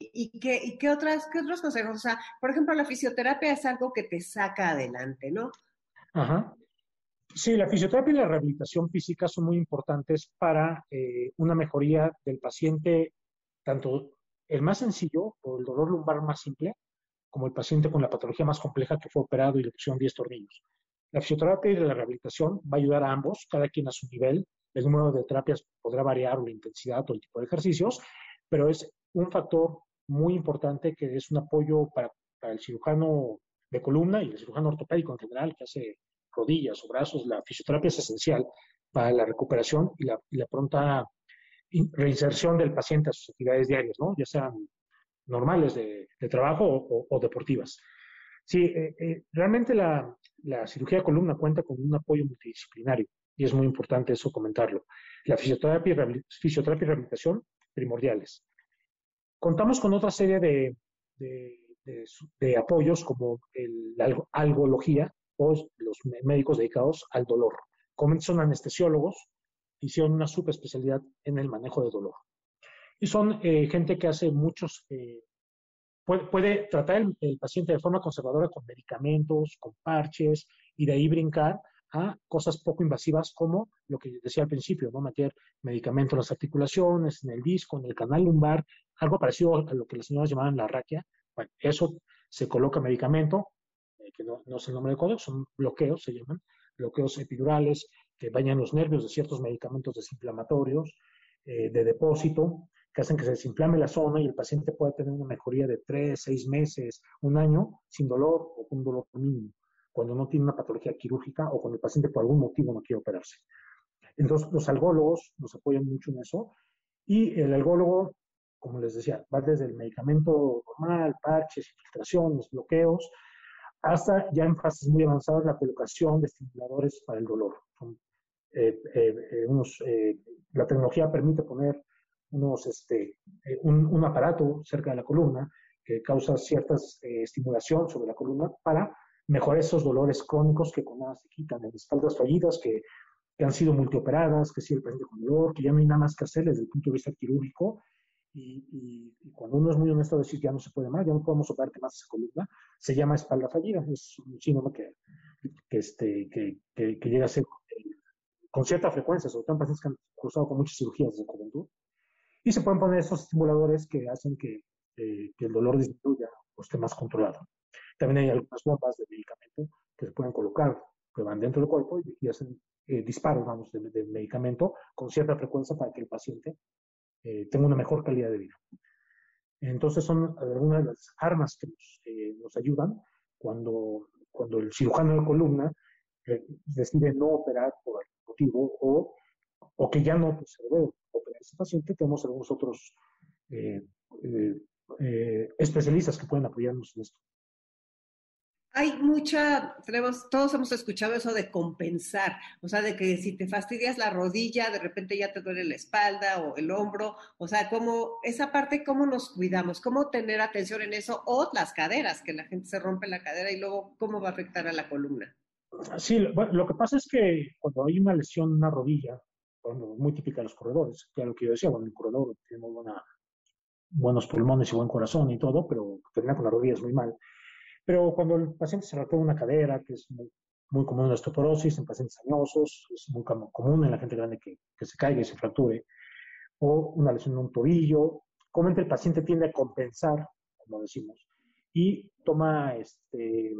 S1: ¿Y qué, y qué, otras, qué otros consejos? O sea, por ejemplo, la fisioterapia es algo que te saca adelante, ¿no?
S3: Ajá. Sí, la fisioterapia y la rehabilitación física son muy importantes para eh, una mejoría del paciente, tanto el más sencillo o el dolor lumbar más simple, como el paciente con la patología más compleja que fue operado y le pusieron 10 tornillos. La fisioterapia y la rehabilitación va a ayudar a ambos, cada quien a su nivel. El número de terapias podrá variar, o la intensidad o el tipo de ejercicios, pero es un factor muy importante que es un apoyo para, para el cirujano de columna y el cirujano ortopédico en general que hace rodillas o brazos, la fisioterapia es esencial para la recuperación y la, pronta reinserción del paciente a sus actividades diarias, ¿no? ya sean normales de, trabajo o, deportivas. Sí, eh, eh, realmente la, la cirugía de columna cuenta con un apoyo multidisciplinario y es muy importante eso comentarlo. La fisioterapia y, fisioterapia rehabilitación primordiales. Contamos con otra serie de, de, apoyos como el, la algología, los médicos dedicados al dolor. son anestesiólogos, hicieron una subespecialidad en el manejo de dolor. Y son eh, gente que hace muchos, eh, puede, tratar el, paciente de forma conservadora con medicamentos, con parches, y de ahí brincar a cosas poco invasivas como lo que decía al principio, ¿no? Meter medicamentos en las articulaciones, en el disco, en el canal lumbar, algo parecido a lo que las señoras llamaban la raquia. Bueno, eso se coloca medicamento, que no, es el nombre código, son bloqueos, se llaman, bloqueos epidurales que bañan los nervios de ciertos medicamentos desinflamatorios, eh, de depósito, que hacen que se desinflame la zona y el paciente pueda tener una mejoría de tres, seis meses, un año, sin dolor o con dolor mínimo, cuando no tiene una patología quirúrgica o cuando el paciente por algún motivo no quiere operarse. Entonces, los algólogos nos apoyan mucho en eso. Y el algólogo, como les decía, va desde el medicamento normal, parches, infiltraciones, bloqueos, hasta ya en fases muy avanzadas la colocación de estimuladores para el dolor. Eh, eh, eh, la tecnología permite poner unos, este, un, aparato cerca de la columna que causa cierta estimulación sobre la columna para mejorar esos dolores crónicos que con nada se quitan, en espaldas fallidas que, que han sido multioperadas, que sigue el paciente con dolor, que ya no hay nada más que hacer desde el punto de vista quirúrgico y, y, cuando uno es muy honesto, decir ya no se puede más, ya no podemos que más esa columna, se llama espalda fallida. Es un síndrome que, que, este, que, que, llega a ser eh, con cierta frecuencia, sobre todo en pacientes que han cruzado con muchas cirugías de juventud. Y se pueden poner esos estimuladores que hacen que, eh, que el dolor disminuya o esté más controlado. También hay algunas bombas de medicamento que se pueden colocar, que van dentro del cuerpo y, hacen eh, disparos, vamos, de medicamento con cierta frecuencia para que el paciente eh, una mejor calidad de vida. Entonces son algunas de las armas que nos, eh, ayudan cuando, cuando el cirujano de columna eh, decide no operar por algún motivo o, que ya no pues, se debe operar ese paciente. Tenemos algunos otros eh, especialistas que pueden apoyarnos en esto
S1: hay mucha, tenemos, todos hemos escuchado eso de compensar, o sea, de que si te fastidias la rodilla, de repente ya te duele la espalda o el hombro, o sea, como esa parte, cómo nos cuidamos, cómo tener atención en eso, o las caderas, que la gente se rompe la cadera y luego cómo va a afectar a la columna.
S3: Sí, lo que pasa es que cuando hay una lesión en una rodilla, bueno, muy típica de los corredores, que lo que yo decía, bueno, el corredor tiene buenos pulmones y buen corazón y todo, pero termina con la rodilla es muy mal. Pero cuando el paciente se fractura una cadera, que es muy, común en la osteoporosis, en pacientes añosos, es muy común en la gente grande que, se caiga y se fracture, o una lesión en un tobillo, comúnmente el paciente tiende a compensar, como decimos, y toma este,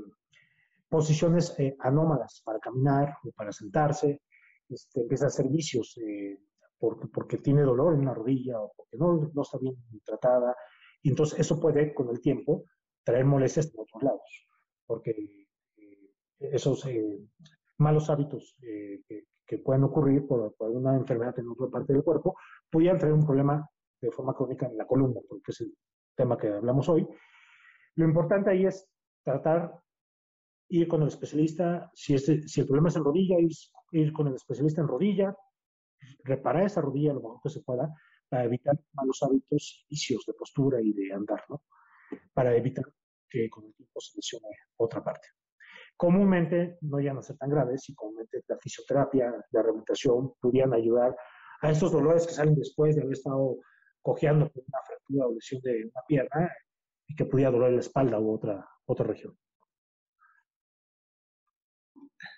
S3: posiciones eh, anómalas para caminar o para sentarse, este, empieza a hacer vicios eh, porque, porque, tiene dolor en una rodilla o porque no, no está bien tratada. Y entonces eso puede, con el tiempo, traer molestias de otros lados, porque eh, esos eh, malos hábitos eh, que, pueden ocurrir por, alguna enfermedad en otra parte del cuerpo, podrían traer un problema de forma crónica en la columna, porque es el tema que hablamos hoy. Lo importante ahí es tratar, ir con el especialista, si, es, si el problema es en rodilla, ir, ir con el especialista en rodilla, reparar esa rodilla lo mejor que se pueda, para evitar malos hábitos, vicios de postura y de andar, ¿no? Para evitar que con el tiempo se lesione otra parte. Comúnmente no llegan a ser tan graves y comúnmente la fisioterapia, la rehabilitación pudieran ayudar a estos dolores que salen después de haber estado cojeando por una fractura o lesión de una pierna y que pudiera doler la espalda u otra, otra región.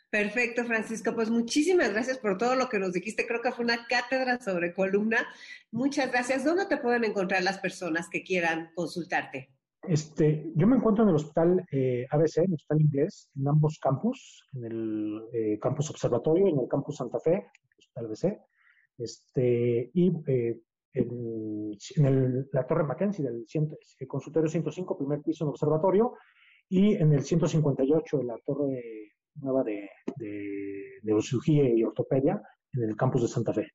S1: Perfecto, Francisco. Pues muchísimas gracias por todo lo que nos dijiste. Creo que fue una cátedra sobre columna. Muchas gracias. ¿Dónde te pueden encontrar las personas que quieran consultarte?
S3: Este, yo me encuentro en el hospital eh, ABC, en el hospital inglés, en ambos campus, en el eh, campus observatorio en el campus Santa Fe, el hospital ABC, este, y eh, en, la Torre Mackenzie del el consultorio 105, primer piso en observatorio, y en el 158, en la Torre Nueva de, de y Ortopedia, en el campus de Santa Fe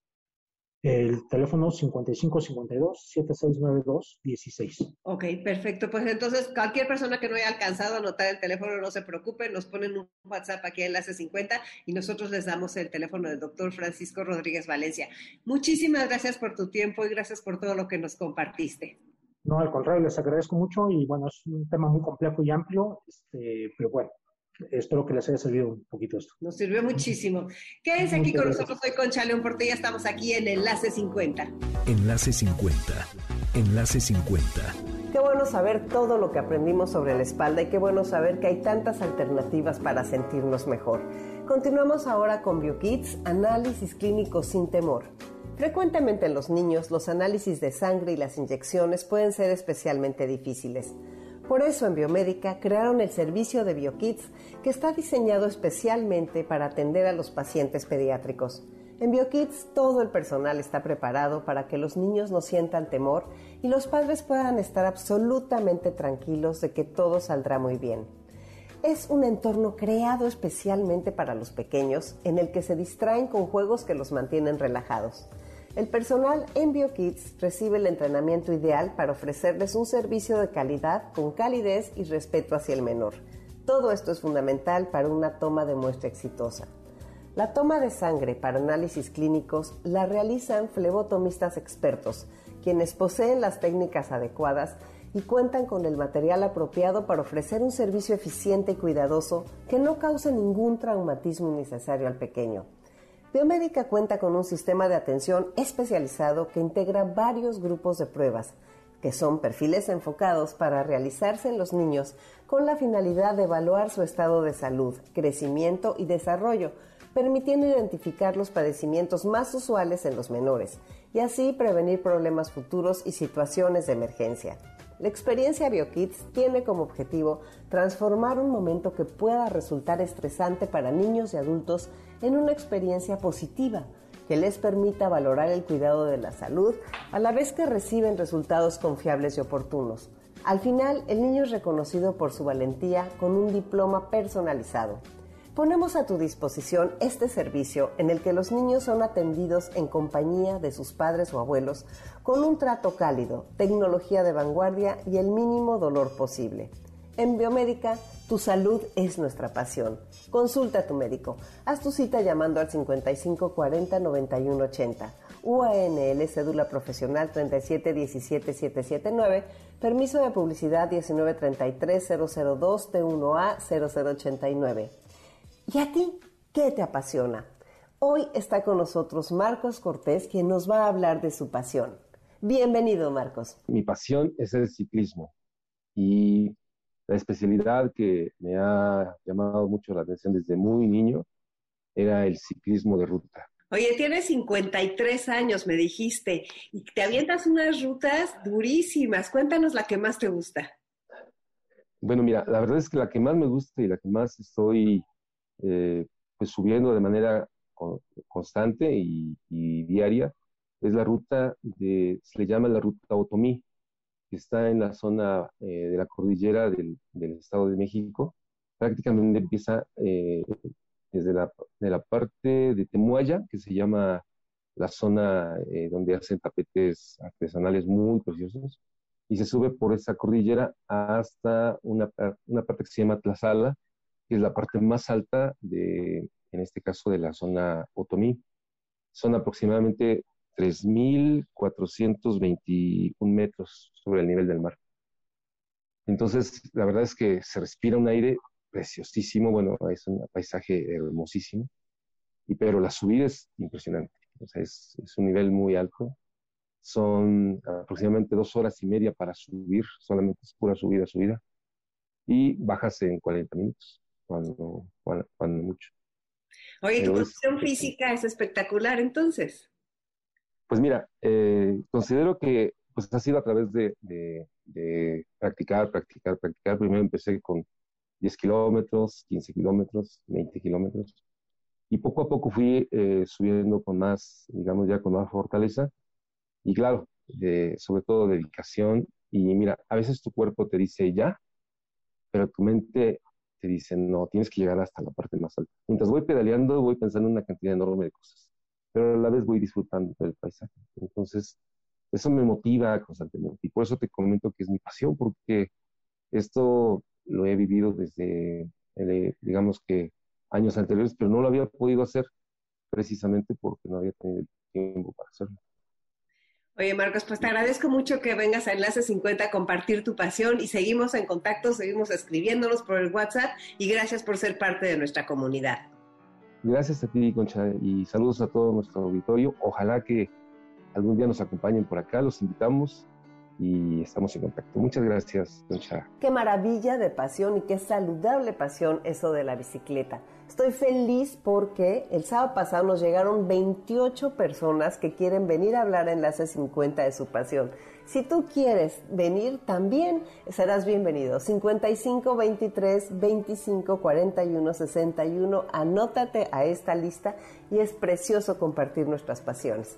S3: el teléfono 5552-7692-16. Ok,
S1: perfecto. Pues entonces, cualquier persona que no haya alcanzado a anotar el teléfono, no se preocupe, nos ponen un WhatsApp aquí en c 50 y nosotros les damos el teléfono del doctor Francisco Rodríguez Valencia. Muchísimas gracias por tu tiempo y gracias por todo lo que nos compartiste.
S3: No, al contrario, les agradezco mucho y bueno, es un tema muy complejo y amplio, este, pero bueno, espero que les haya servido un poquito esto.
S1: Nos sirvió muchísimo. Quédense aquí con nosotros hoy con chaleón León Portilla. Estamos aquí en Enlace 50. Enlace 50. Enlace 50 qué bueno saber todo lo que aprendimos sobre la espalda y qué bueno saber que hay tantas alternativas para sentirnos mejor. Continuamos ahora con BioKids, análisis clínico sin temor. Frecuentemente en los niños los análisis de sangre y las inyecciones pueden ser especialmente difíciles. Por eso en Biomédica crearon el servicio de BioKids que está diseñado especialmente para atender a los pacientes pediátricos. En BioKids todo el personal está preparado para que los niños no sientan temor y los padres puedan estar absolutamente tranquilos de que todo saldrá muy bien. Es un entorno creado especialmente para los pequeños en el que se distraen con juegos que los mantienen relajados. El personal en BioKids recibe el entrenamiento ideal para ofrecerles un servicio de calidad con calidez y respeto hacia el menor. Todo esto es fundamental para una toma de muestra exitosa. La toma de sangre para análisis clínicos la realizan flebotomistas expertos, quienes poseen las técnicas adecuadas y cuentan con el material apropiado para ofrecer un servicio eficiente y cuidadoso que no cause ningún traumatismo innecesario al pequeño. Biomédica cuenta con un sistema de atención especializado que integra varios grupos de pruebas, que son perfiles enfocados para realizarse en los niños con la finalidad de evaluar su estado de salud, crecimiento y desarrollo, permitiendo identificar los padecimientos más usuales en los menores y así prevenir problemas futuros y situaciones de emergencia. La experiencia BioKids tiene como objetivo transformar un momento que pueda resultar estresante para niños y adultos en una experiencia positiva que les permita valorar el cuidado de la salud a la vez que reciben resultados confiables y oportunos. Al final, el niño es reconocido por su valentía con un diploma personalizado. Ponemos a tu disposición este servicio en el que los niños son atendidos en compañía de sus padres o abuelos con un trato cálido, tecnología de vanguardia y el mínimo dolor posible. En Biomédica, tu salud es nuestra pasión. Consulta a tu médico. Haz tu cita llamando al 55 40 91 80. UANL Cédula Profesional 37 17 779. Permiso de publicidad 19 33 002 T1A 0089. ¿Y a ti qué te apasiona? Hoy está con nosotros Marcos Cortés, quien nos va a hablar de su pasión. Bienvenido, Marcos.
S5: Mi pasión es el ciclismo y la especialidad que me ha llamado mucho la atención desde muy niño era el ciclismo de ruta.
S1: Oye, tienes 53 años, me dijiste, y te avientas unas rutas durísimas. Cuéntanos la que más te gusta.
S5: Bueno, mira, la verdad es que la que más me gusta y la que más estoy eh, pues subiendo de manera constante y, y, diaria es la ruta de, se le llama la ruta Otomí está en la zona eh, de la cordillera del, Estado de México, prácticamente empieza eh, desde la, parte de Temuaya, que se llama la zona eh, donde hacen tapetes artesanales muy preciosos, y se sube por esa cordillera hasta una, una parte que se llama Tlazala, que es la parte más alta de, en este caso, de la zona Otomí. Son aproximadamente 3.421 metros sobre el nivel del mar. Entonces, la verdad es que se respira un aire preciosísimo, bueno, es un paisaje hermosísimo, y, pero la subida es impresionante, es, un nivel muy alto, son aproximadamente dos horas y media para subir, solamente es pura subida, subida, y bajas en 40 minutos, cuando, cuando, mucho.
S1: Oye, tu condición física es espectacular entonces.
S5: Pues mira, eh, considero que pues ha sido a través de, de, practicar, practicar, practicar. Primero empecé con 10 kilómetros, 15 kilómetros, 20 kilómetros. Y poco a poco fui eh, subiendo con más, digamos ya con más fortaleza. Y claro, sobre todo dedicación. Y mira, a veces tu cuerpo te dice ya, pero tu mente te dice no, tienes que llegar hasta la parte más alta. Mientras voy pedaleando, voy pensando en una cantidad enorme de cosas pero a la vez voy disfrutando del paisaje. Entonces, eso me motiva constantemente y por eso te comento que es mi pasión, porque esto lo he vivido desde, eh, digamos que años anteriores, pero no lo había podido hacer precisamente porque no había tenido el tiempo para hacerlo.
S1: Oye, Marcos, pues te agradezco mucho que vengas a Enlace 50 a compartir tu pasión y seguimos en contacto, seguimos escribiéndonos por el WhatsApp y gracias por ser parte de nuestra comunidad.
S5: Gracias a ti, Concha, y saludos a todo nuestro auditorio. Ojalá que algún día nos acompañen por acá, los invitamos y estamos en contacto. Muchas gracias, Concha.
S1: Qué maravilla de pasión y qué saludable pasión eso de la bicicleta. Estoy feliz porque el sábado pasado nos llegaron 28 personas que quieren venir a hablar en la c 50 de su pasión. Si tú quieres venir también, serás bienvenido. 55 23 25 41 61. Anótate a esta lista y es precioso compartir nuestras pasiones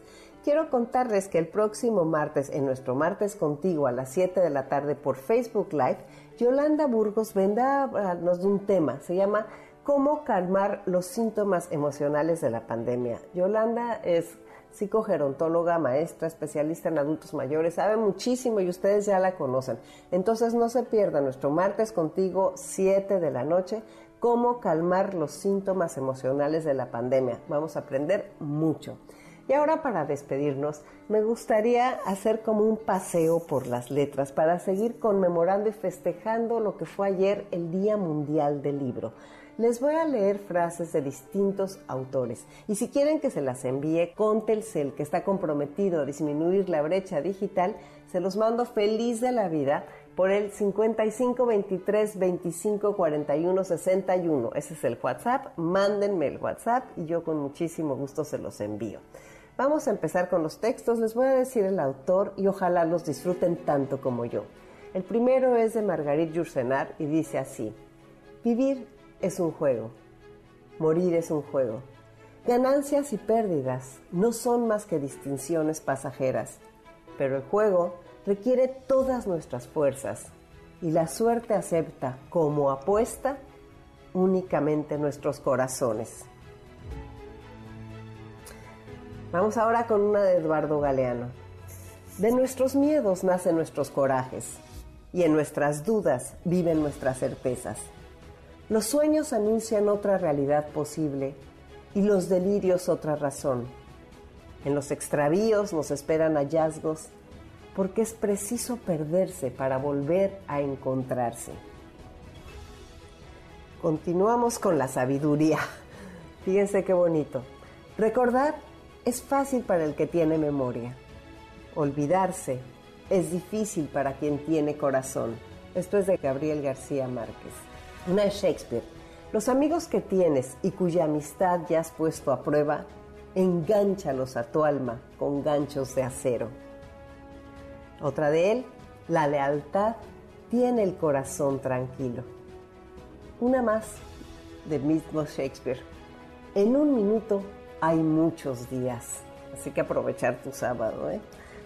S1: quiero contarles que el próximo martes, en nuestro martes contigo a las 7 de la tarde por Facebook Live, Yolanda Burgos vendrá a de un tema, se llama ¿Cómo calmar los síntomas emocionales de la pandemia? Yolanda es psicogerontóloga, maestra, especialista en adultos mayores, sabe muchísimo y ustedes ya la conocen. Entonces no se pierda nuestro martes contigo 7 de la noche, cómo calmar los síntomas emocionales de la pandemia. Vamos a aprender mucho. Y ahora para despedirnos, me gustaría hacer como un paseo por las letras para seguir conmemorando y festejando lo que fue ayer el Día Mundial del Libro. Les voy a leer frases de distintos autores y si quieren que se las envíe con el que está comprometido a disminuir la brecha digital, se los mando feliz de la vida por el 55 23 25 41 61. Ese es el WhatsApp. Mándenme el WhatsApp y yo con muchísimo gusto se los envío. Vamos a empezar con los textos, les voy a decir el autor y ojalá los disfruten tanto como yo. El primero es de Margarit Jursenar y dice así, vivir es un juego, morir es un juego. Ganancias y pérdidas no son más que distinciones pasajeras, pero el juego requiere todas nuestras fuerzas y la suerte acepta como apuesta únicamente nuestros corazones. Vamos ahora con una de Eduardo Galeano. De nuestros miedos nacen nuestros corajes y en nuestras dudas viven nuestras certezas. Los sueños anuncian otra realidad posible y los delirios otra razón. En los extravíos nos esperan hallazgos porque es preciso perderse para volver a encontrarse. Continuamos con la sabiduría. Fíjense qué bonito. Recordar es fácil para el que tiene memoria. Olvidarse es difícil para quien tiene corazón. Esto es de Gabriel García Márquez. Una de Shakespeare. Los amigos que tienes y cuya amistad ya has puesto a prueba, engánchalos a tu alma con ganchos de acero. Otra de él, la lealtad tiene el corazón tranquilo. Una más del mismo Shakespeare. En un minuto hay muchos días. Así que aprovechar tu sábado, ¿eh?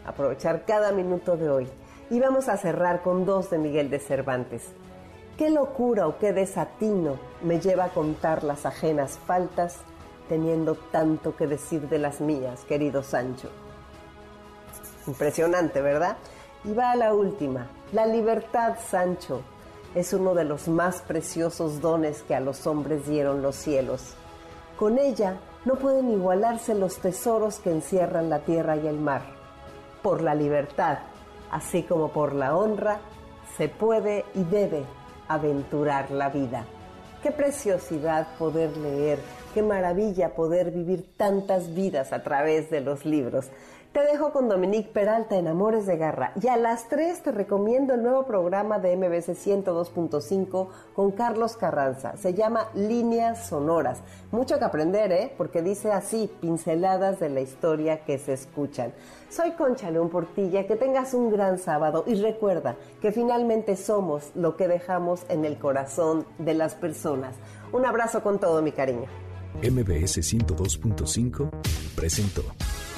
S1: aprovechar cada minuto de hoy. Y vamos a cerrar con dos de Miguel de Cervantes. Qué locura o qué desatino me lleva a contar las ajenas faltas, teniendo tanto que decir de las mías, querido Sancho. Impresionante, ¿verdad? Y va a la última. La libertad, Sancho, es uno de los más preciosos dones que a los hombres dieron los cielos. Con ella no pueden igualarse los tesoros que encierran la tierra y el mar. Por la libertad, así como por la honra, se puede y debe aventurar la vida. Qué preciosidad poder leer, qué maravilla poder vivir tantas vidas a través de los libros. Te dejo con Dominique Peralta en Amores de Garra y a las 3 te recomiendo el nuevo programa de MBS 102.5 con Carlos Carranza. Se llama Líneas Sonoras. Mucho que aprender, ¿eh? Porque dice así, pinceladas de la historia que se escuchan. Soy Concha León Portilla, que tengas un gran sábado y recuerda que finalmente somos lo que dejamos en el corazón de las personas. Un abrazo con todo mi cariño.
S6: MBS 102.5 presentó.